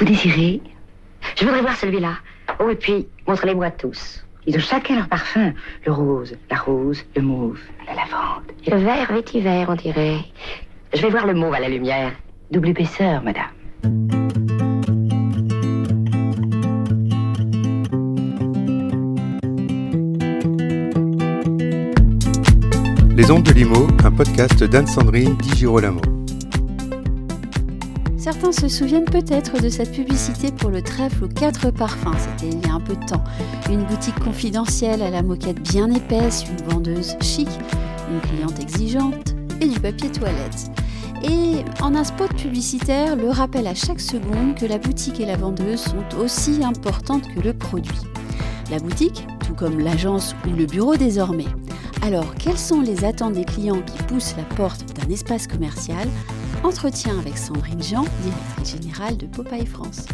Vous désirez Je voudrais voir celui-là. Oh, et puis, montrez-les-moi tous. Ils ont chacun leur parfum. Le rose, la rose, le mauve, la lavande. Le vert vétiver, on dirait. Je vais voir le mauve à la lumière. Double épaisseur, madame. Les Ondes de Limo, un podcast d'Anne-Sandrine Di Girolamo. Certains se souviennent peut-être de cette publicité pour le trèfle aux quatre parfums, c'était il y a un peu de temps. Une boutique confidentielle à la moquette bien épaisse, une vendeuse chic, une cliente exigeante et du papier toilette. Et en un spot publicitaire, le rappel à chaque seconde que la boutique et la vendeuse sont aussi importantes que le produit. La boutique, tout comme l'agence ou le bureau désormais. Alors, quelles sont les attentes des clients qui poussent la porte d'un espace commercial? Entretien avec Sandrine Jean, directrice générale de Popeye France.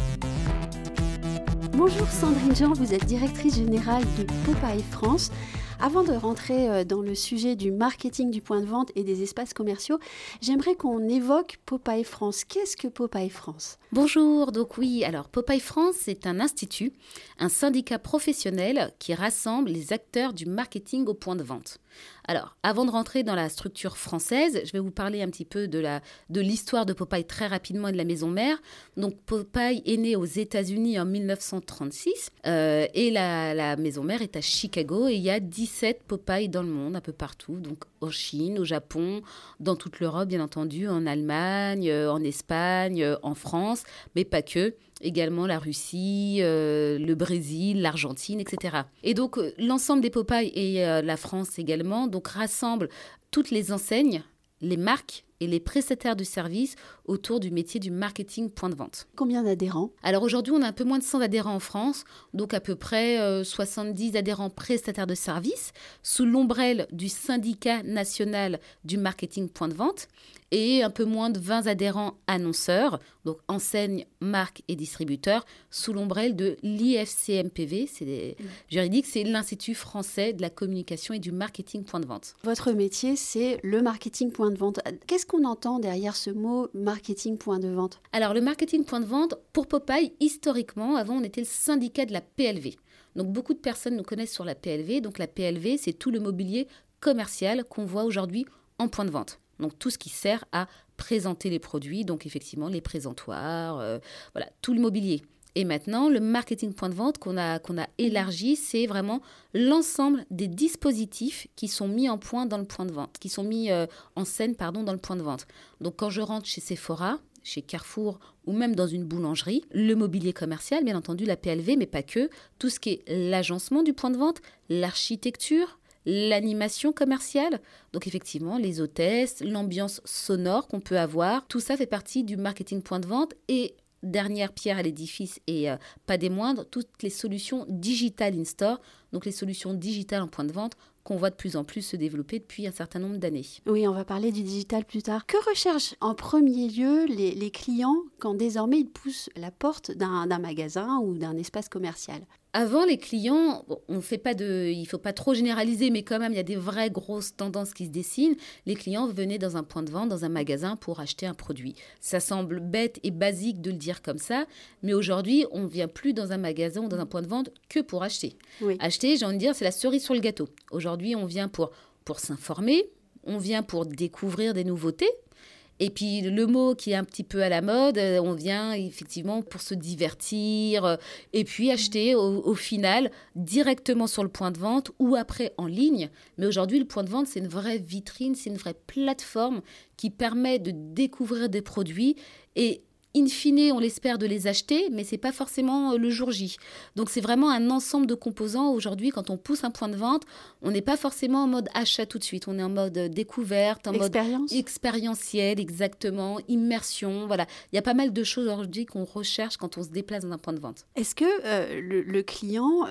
Bonjour Sandrine Jean, vous êtes directrice générale de Popeye France. Avant de rentrer euh, dans le sujet du marketing du point de vente et des espaces commerciaux, j'aimerais qu'on évoque Popeye France. Qu'est-ce que Popeye France? Bonjour, donc oui, alors Popeye France, c'est un institut, un syndicat professionnel qui rassemble les acteurs du marketing au point de vente. Alors, avant de rentrer dans la structure française, je vais vous parler un petit peu de, la, de l'histoire de Popeye très rapidement et de la maison mère. Donc, Popeye est né aux États-Unis en 1936 euh, et la, la, maison mère est à Chicago et il y a 17 Popeye dans le monde, un peu partout, donc en Chine, au Japon, dans toute l'Europe, bien entendu, en Allemagne, euh, en Espagne, euh, en France, mais pas que également la Russie, euh, le Brésil, l'Argentine, etc. Et donc l'ensemble des Popeyes et la France également donc rassemble toutes les enseignes, les marques et les prestataires de services autour du métier du marketing point de vente. Combien d'adhérents? Alors aujourd'hui, on a un peu moins de 100 adhérents en France, donc à peu près 70 adhérents prestataires de services sous l'ombrelle du syndicat national du marketing point de vente et un peu moins de 20 adhérents annonceurs, donc enseignes, marques et distributeurs, sous l'ombrelle de l'IFCMPV, c'est juridique, c'est l'Institut français de la communication et du marketing point de vente. Votre métier, c'est le marketing point de vente. Qu'est-ce qu'on entend derrière ce mot marketing point de vente? Alors le marketing point de vente, pour Popeye, historiquement, avant on était le syndicat de la PLV. Donc beaucoup de personnes nous connaissent sur la PLV. Donc la PLV, c'est tout le mobilier commercial qu'on voit aujourd'hui en point de vente. Donc tout ce qui sert à présenter les produits, donc effectivement les présentoirs, euh, voilà, tout le mobilier. Et maintenant, le marketing point de vente qu'on a, a élargi, c'est vraiment l'ensemble des dispositifs qui sont mis en point dans le point de vente, qui sont mis euh, en scène pardon, dans le point de vente. Donc quand je rentre chez Sephora, chez Carrefour ou même dans une boulangerie, le mobilier commercial, bien entendu la PLV, mais pas que, tout ce qui est l'agencement du point de vente, l'architecture, l'animation commerciale. Donc effectivement, les hôtesses, l'ambiance sonore qu'on peut avoir, tout ça fait partie du marketing point de vente et dernière pierre à l'édifice et euh, pas des moindres, toutes les solutions digital in-store, donc les solutions digitales en point de vente qu'on voit de plus en plus se développer depuis un certain nombre d'années. Oui, on va parler du digital plus tard. Que recherchent en premier lieu les clients quand désormais ils poussent la porte d'un magasin ou d'un espace commercial? Avant, les clients, on fait pas de, il faut pas trop généraliser, mais quand même, il y a des vraies grosses tendances qui se dessinent. Les clients venaient dans un point de vente, dans un magasin pour acheter un produit. Ça semble bête et basique de le dire comme ça, mais aujourd'hui, on vient plus dans un magasin ou dans un point de vente que pour acheter. Acheter, j'ai envie de dire, c'est la cerise sur le gâteau. Aujourd'hui, on vient pour, pour s'informer, on vient pour découvrir des nouveautés, et puis le mot qui est un petit peu à la mode, euh, on vient effectivement pour se divertir euh, et puis acheter au, final directement sur le point de vente ou après en ligne. Mais aujourd'hui, le point de vente, c'est une vraie vitrine, c'est une vraie plateforme qui permet de découvrir des produits et in fine, on l'espère de les acheter, mais c'est pas forcément euh, le jour J. Donc c'est vraiment un ensemble de composants. Aujourd'hui, quand on pousse un point de vente, on n'est pas forcément en mode achat tout de suite. On est en mode euh, découverte, en mode expérientiel, exactement, immersion. Voilà, il y a pas mal de choses aujourd'hui qu'on recherche quand on se déplace dans un point de vente. Est-ce que euh, le, client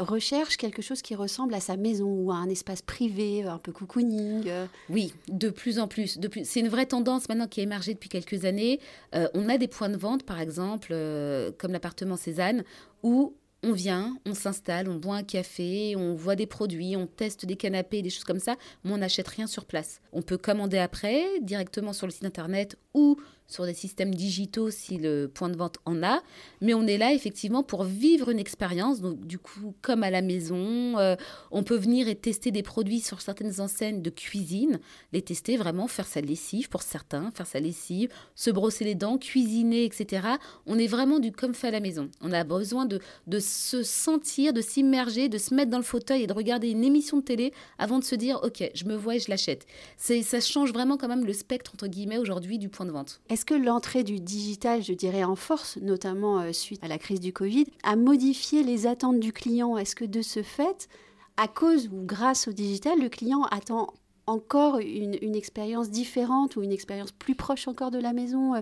recherche quelque chose qui ressemble à sa maison ou à un espace privé, un peu cocooning Oui, de plus en plus. De plus. C'est une vraie tendance maintenant qui a émergé depuis quelques années. on a des points de vente, par exemple, euh, comme l'appartement Cézanne, où on vient, on s'installe, on boit un café, on voit des produits, on teste des canapés, des choses comme ça, mais on n'achète rien sur place. On peut commander après, directement sur le site internet ou sur des systèmes digitaux si le point de vente en a, mais on est là effectivement pour vivre une expérience. Donc du coup, comme à la maison, euh, on peut venir et tester des produits sur certaines enseignes de cuisine, les tester vraiment, faire sa lessive pour certains, faire sa lessive, se brosser les dents, cuisiner, etc. On est vraiment du comme fait à la maison. On a besoin de, de se sentir, de s'immerger, de se mettre dans le fauteuil et de regarder une émission de télé avant de se dire, ok, je me vois et je l'achète. Ça change vraiment quand même le spectre, entre guillemets, aujourd'hui du point de vente. Est-ce que l'entrée du digital, je dirais en force, notamment euh, suite à la crise du Covid, a modifié les attentes du client? Est-ce que de ce fait, à cause ou grâce au digital, le client attend encore une, expérience différente ou une expérience plus proche encore de la maison euh,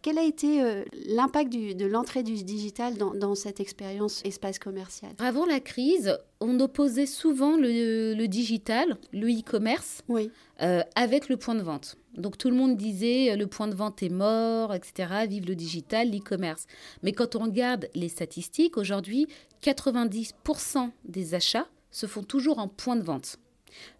Quel a été euh, l'impact de l'entrée du digital dans, cette expérience espace commercial? Avant la crise, on opposait souvent le, digital, le e-commerce, oui. Euh, avec le point de vente. Donc tout le monde disait le point de vente est mort, etc. Vive le digital, l'e-commerce. Mais quand on regarde les statistiques, aujourd'hui, 90% des achats se font toujours en point de vente.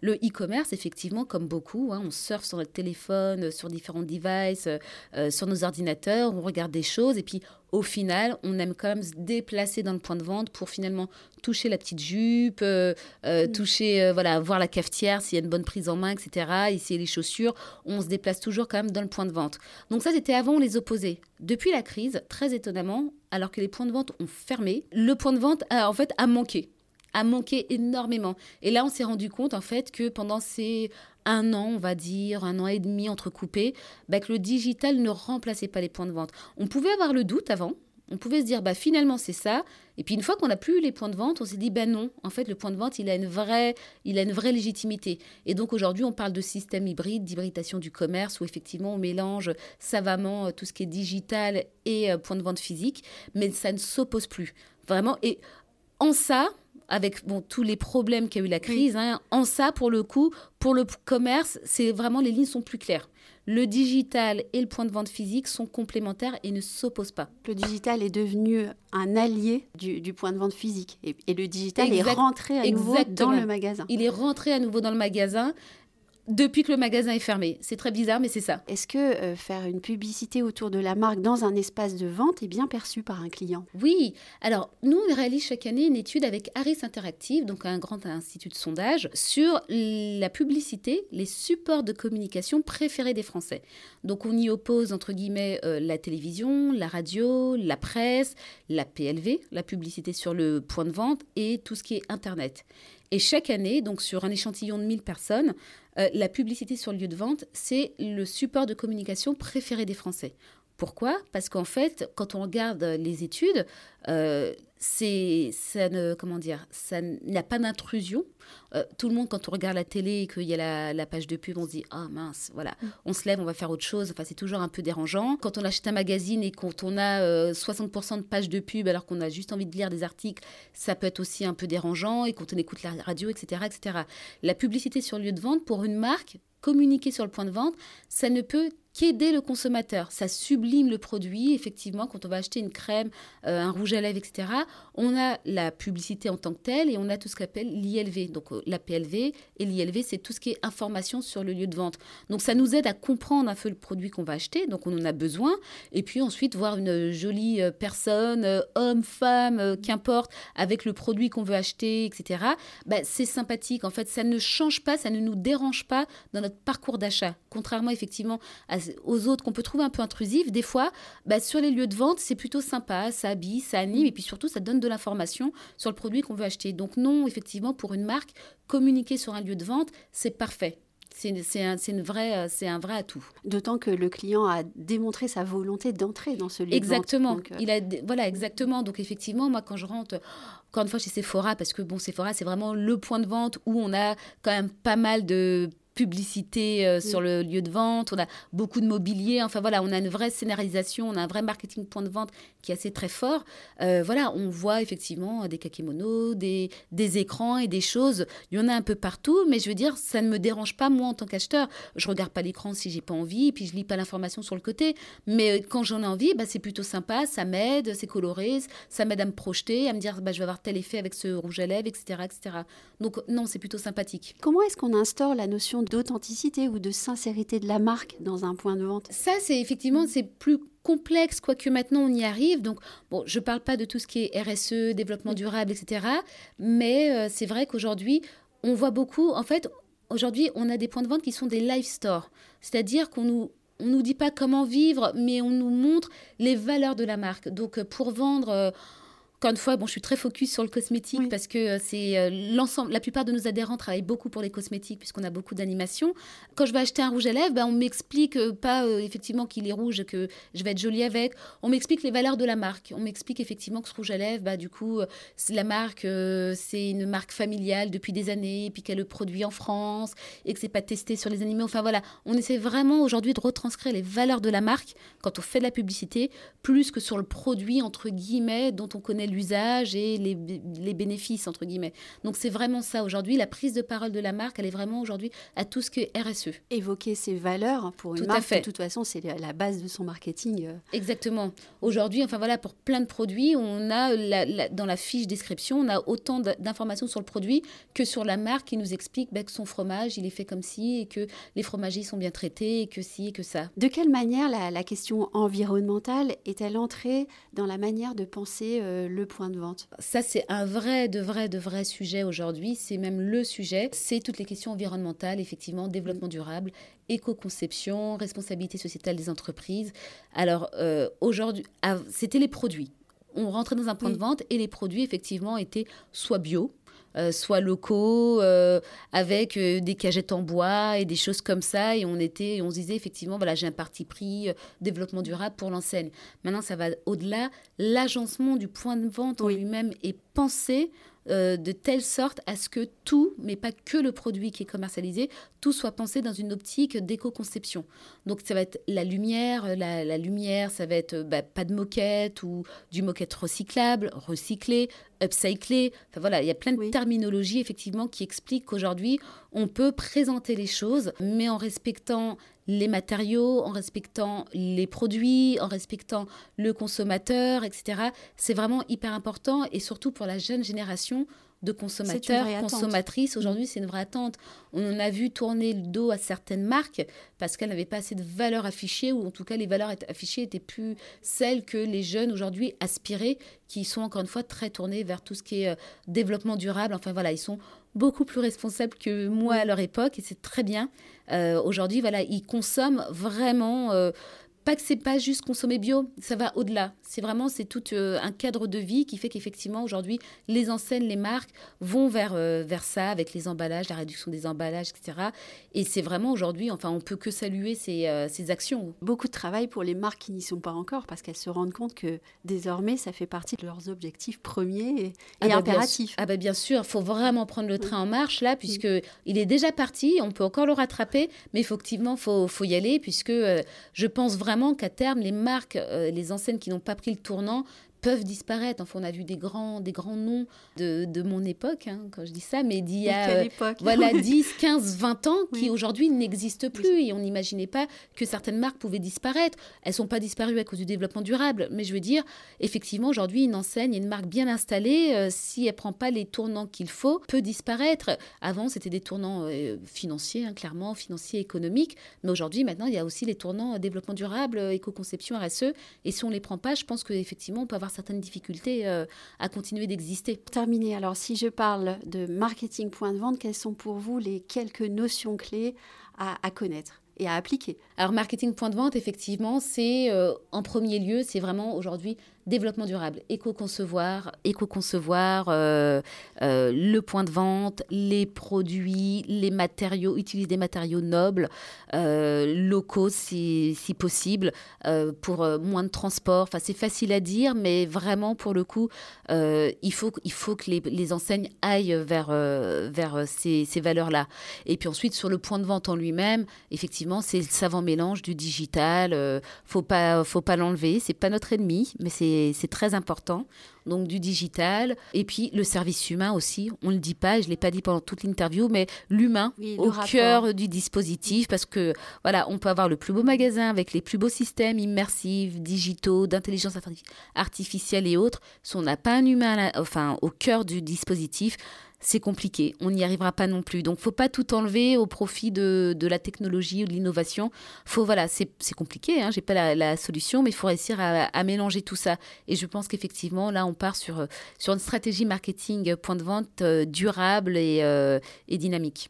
Le e-commerce, effectivement, comme beaucoup, hein, on surfe sur notre téléphone, sur différents devices, euh, sur nos ordinateurs, on regarde des choses et puis au final, on aime quand même se déplacer dans le point de vente pour finalement toucher la petite jupe, euh, euh, mm. toucher, voilà, voir la cafetière s'il y a une bonne prise en main, etc. Essayer les chaussures. On se déplace toujours quand même dans le point de vente. Donc ça, c'était avant les opposés. Depuis la crise, très étonnamment, alors que les points de vente ont fermé, le point de vente a en fait a manqué a manqué énormément. Et là, on s'est rendu compte, en fait, que pendant ces un an, on va dire, un an et demi entrecoupé, bah, que le digital ne remplaçait pas les points de vente. On pouvait avoir le doute avant. On pouvait se dire, bah, finalement, c'est ça. Et puis, une fois qu'on n'a plus les points de vente, on s'est dit, ben non, en fait, le point de vente, il a une vraie, il a une vraie légitimité. Et donc, aujourd'hui, on parle de système hybride, d'hybridation du commerce, où effectivement, on mélange savamment euh, tout ce qui est digital et euh, point de vente physique, mais ça ne s'oppose plus. Vraiment. Et en ça, avec bon, tous les problèmes qu'a eu la crise. Hein. En ça, pour le coup, pour le commerce, c'est vraiment les lignes sont plus claires. Le digital et le point de vente physique sont complémentaires et ne s'opposent pas. Le digital est devenu un allié du, point de vente physique et, le digital est rentré à nouveau dans le magasin. Il est rentré à nouveau dans le magasin depuis que le magasin est fermé. C'est très bizarre, mais c'est ça. Est-ce que euh, faire une publicité autour de la marque dans un espace de vente est bien perçu par un client? Oui. Alors, nous, on réalise chaque année une étude avec Harris Interactive, donc un grand institut de sondage, sur la publicité, les supports de communication préférés des Français. Donc, on y oppose, entre guillemets, euh, la télévision, la radio, la presse, la PLV, la publicité sur le point de vente, et tout ce qui est Internet. Et chaque année, donc sur un échantillon de 1000 personnes, euh, la publicité sur le lieu de vente, c'est le support de communication préféré des Français. Pourquoi? Parce qu'en fait, quand on regarde les études, euh, c'est ça ne comment dire ça n'a pas d'intrusion. Euh, tout le monde quand on regarde la télé et qu'il y a la, page de pub on se dit ah mince voilà. Mm. on se lève on va faire autre chose. Enfin c'est toujours un peu dérangeant. Quand on achète un magazine et quand on a 60% de pages de pub alors qu'on a juste envie de lire des articles ça peut être aussi un peu dérangeant. Et quand on écoute la radio etc etc la publicité sur le lieu de vente pour une marque communiquer sur le point de vente ça ne peut qu'aider le consommateur. Ça sublime le produit. Effectivement, quand on va acheter une crème, euh, un rouge à lèvres, etc., on a la publicité en tant que telle et on a tout ce qu'on appelle l'ILV. Donc euh, la PLV et l'ILV, c'est tout ce qui est information sur le lieu de vente. Donc ça nous aide à comprendre un peu le produit qu'on va acheter. Donc on en a besoin. Et puis ensuite, voir une jolie euh, personne, homme, femme, qu'importe, avec le produit qu'on veut acheter, etc., bah, c'est sympathique. En fait, ça ne change pas, ça ne nous dérange pas dans notre parcours d'achat. Contrairement effectivement à aux autres qu'on peut trouver un peu intrusifs, des fois, bah, sur les lieux de vente, c'est plutôt sympa, ça habille, ça anime, et puis surtout, ça donne de l'information sur le produit qu'on veut acheter. Donc non, effectivement, pour une marque, communiquer sur un lieu de vente, c'est parfait. C'est un, c'est un vrai atout. D'autant que le client a démontré sa volonté d'entrer dans ce lieu exactement. de vente. Euh, voilà, exactement. Donc effectivement, moi, quand je rentre, encore une fois, chez Sephora, parce que bon, Sephora, c'est vraiment le point de vente où on a quand même pas mal de publicité euh, sur le lieu de vente, on a beaucoup de mobilier, enfin voilà, on a une vraie scénarisation, on a un vrai marketing point de vente qui est assez très fort. Euh, voilà, on voit effectivement des kakémonos, des, des écrans et des choses, il y en a un peu partout, mais je veux dire, ça ne me dérange pas moi en tant qu'acheteur. Je regarde pas l'écran si j'ai pas envie, puis je lis pas l'information sur le côté, mais euh, quand j'en ai envie, bah, c'est plutôt sympa, ça m'aide, c'est coloré, ça m'aide à me projeter, à me dire bah, je vais avoir tel effet avec ce rouge à lèvres, etc. etc. Donc non, c'est plutôt sympathique. Comment est-ce qu'on instaure la notion d'authenticité ou de sincérité de la marque dans un point de vente Ça, c'est effectivement, c'est plus complexe, quoique maintenant on y arrive. Donc, bon, je ne parle pas de tout ce qui est RSE, développement durable, etc. Mais euh, c'est vrai qu'aujourd'hui, on voit beaucoup, en fait, aujourd'hui, on a des points de vente qui sont des live stores. C'est-à-dire qu'on nous on nous dit pas comment vivre, mais on nous montre les valeurs de la marque. Donc, euh, pour vendre euh, encore une fois, bon, je suis très focus sur le cosmétique parce que euh, c'est euh, l'ensemble. La plupart de nos adhérents travaillent beaucoup pour les cosmétiques puisqu'on a beaucoup d'animation. Quand je vais acheter un rouge à lèvres, ben, on m'explique euh, pas effectivement qu'il est rouge, que je vais être jolie avec. On m'explique les valeurs de la marque. On m'explique effectivement que ce rouge à lèvres, bah, du coup, la marque, c'est une marque familiale depuis des années, et puis qu'elle le produit en France et que c'est pas testé sur les animaux. Enfin voilà, on essaie vraiment aujourd'hui de retranscrire les valeurs de la marque quand on fait de la publicité, plus que sur le produit entre guillemets dont on connaît l'usage et les, les, bénéfices, entre guillemets. Donc c'est vraiment ça aujourd'hui. La prise de parole de la marque, elle est vraiment aujourd'hui à tout ce que RSE. Évoquer ses valeurs pour une marque, de toute façon, c'est la base de son marketing. Euh. Exactement. Aujourd'hui, enfin voilà, pour plein de produits, on a dans la fiche description, on a autant d'informations sur le produit que sur la marque qui nous explique bah, que son fromage, il est fait comme ci et que les fromagers sont bien traités et que ci et que ça. De quelle manière la, la question environnementale est-elle entrée dans la manière de penser euh, le point de vente Ça, c'est un vrai, de vrai, de vrai sujet aujourd'hui. C'est même le sujet. C'est toutes les questions environnementales, effectivement, développement durable, éco-conception, responsabilité sociétale des entreprises. Alors, euh, aujourd'hui, c'était les produits. On rentrait dans un point de vente et les produits, effectivement, étaient soit bio, euh, soit locaux, euh, avec euh, des cagettes en bois et des choses comme ça. Et on était, on se disait effectivement, voilà, j'ai un parti pris développement durable pour l'enseigne. Maintenant, ça va au-delà. L'agencement du point de vente en lui-même est pensé euh, de telle sorte à ce que tout, mais pas que le produit qui est commercialisé, tout soit pensé dans une optique d'éco-conception. Donc ça va être la lumière, la, lumière, ça va être bah, pas de moquette ou du moquette recyclable, recyclé, upcyclé. Enfin voilà, il y a plein de terminologies effectivement qui expliquent qu'aujourd'hui on peut présenter les choses, mais en respectant les matériaux, en respectant les produits, en respectant le consommateur, etc. C'est vraiment hyper important et surtout pour la jeune génération de consommateurs, consommatrices. Aujourd'hui, c'est une vraie attente. On en a vu tourner le dos à certaines marques parce qu'elles n'avaient pas assez de valeur affichée ou en tout cas les valeurs affichées étaient plus celles que les jeunes aujourd'hui aspiraient, qui sont encore une fois très tournés vers tout ce qui est euh, développement durable. Enfin voilà, ils sont beaucoup plus responsables que moi à leur époque et c'est très bien. Euh, aujourd'hui, voilà, ils consomment vraiment. Euh, pas que c'est pas juste consommer bio, ça va au-delà. C'est vraiment c'est tout euh, un cadre de vie qui fait qu'effectivement aujourd'hui les enseignes, les marques vont vers vers ça avec les emballages, la réduction des emballages, etc. Et c'est vraiment aujourd'hui, enfin on peut que saluer ces, ces, actions. Beaucoup de travail pour les marques qui n'y sont pas encore parce qu'elles se rendent compte que désormais ça fait partie de leurs objectifs premiers et, ah bah impératifs. ah bah bien sûr, il faut vraiment prendre le train en marche là puisque il est déjà parti, on peut encore le rattraper, mais effectivement faut faut y aller puisque je pense vraiment qu'à terme, les marques, euh, les enseignes qui n'ont pas pris le tournant peuvent disparaître. Enfin, on a vu des grands, des grands noms de, de mon époque, hein, quand je dis ça, mais d'il y a euh, voilà, 10, 15, 20 ans qui aujourd'hui n'existent plus. Et on n'imaginait pas que certaines marques pouvaient disparaître. Elles sont pas disparues à cause du développement durable. Mais je veux dire, effectivement, aujourd'hui, une enseigne, une marque bien installée, euh, si elle ne prend pas les tournants qu'il faut, peut disparaître. Avant, c'était des tournants euh, financiers, hein, clairement, financiers, économiques. Mais aujourd'hui, maintenant, il y a aussi les tournants développement durable, éco-conception, RSE. Et si on ne les prend pas, je pense qu'effectivement, on peut avoir certaines difficultés euh, à continuer d'exister. Terminé. Alors, si je parle de marketing point de vente, quelles sont pour vous les quelques notions clés à connaître et à appliquer? Alors, marketing point de vente, effectivement, c'est euh, en premier lieu, c'est vraiment aujourd'hui développement durable, éco-concevoir, éco-concevoir euh, euh, le point de vente, les produits, les matériaux, utiliser des matériaux nobles, locaux si, si possible, pour moins de transport. Enfin, c'est facile à dire, mais vraiment, pour le coup, il, faut, il faut que les, les enseignes aillent vers, vers ces, ces valeurs-là. Et puis ensuite, sur le point de vente en lui-même, effectivement, c'est le savant mélange du digital. Euh, faut pas, faut pas l'enlever. C'est pas notre ennemi, mais c'est très important. Donc du digital et puis le service humain aussi. On le dit pas, je l'ai pas dit pendant toute l'interview, mais l'humain au cœur du dispositif parce que voilà, on peut avoir le plus beau magasin avec les plus beaux systèmes immersifs, digitaux, d'intelligence artificielle et autres. Si on n'a pas un humain, enfin au cœur du dispositif, c'est compliqué. On n'y arrivera pas non plus. Donc, faut pas tout enlever au profit de, la technologie ou de l'innovation. Faut voilà, c'est compliqué. Hein, J'ai pas la, solution, mais il faut réussir à, mélanger tout ça. Et je pense qu'effectivement, là, on part sur sur une stratégie marketing point de vente euh, durable et, euh, et dynamique.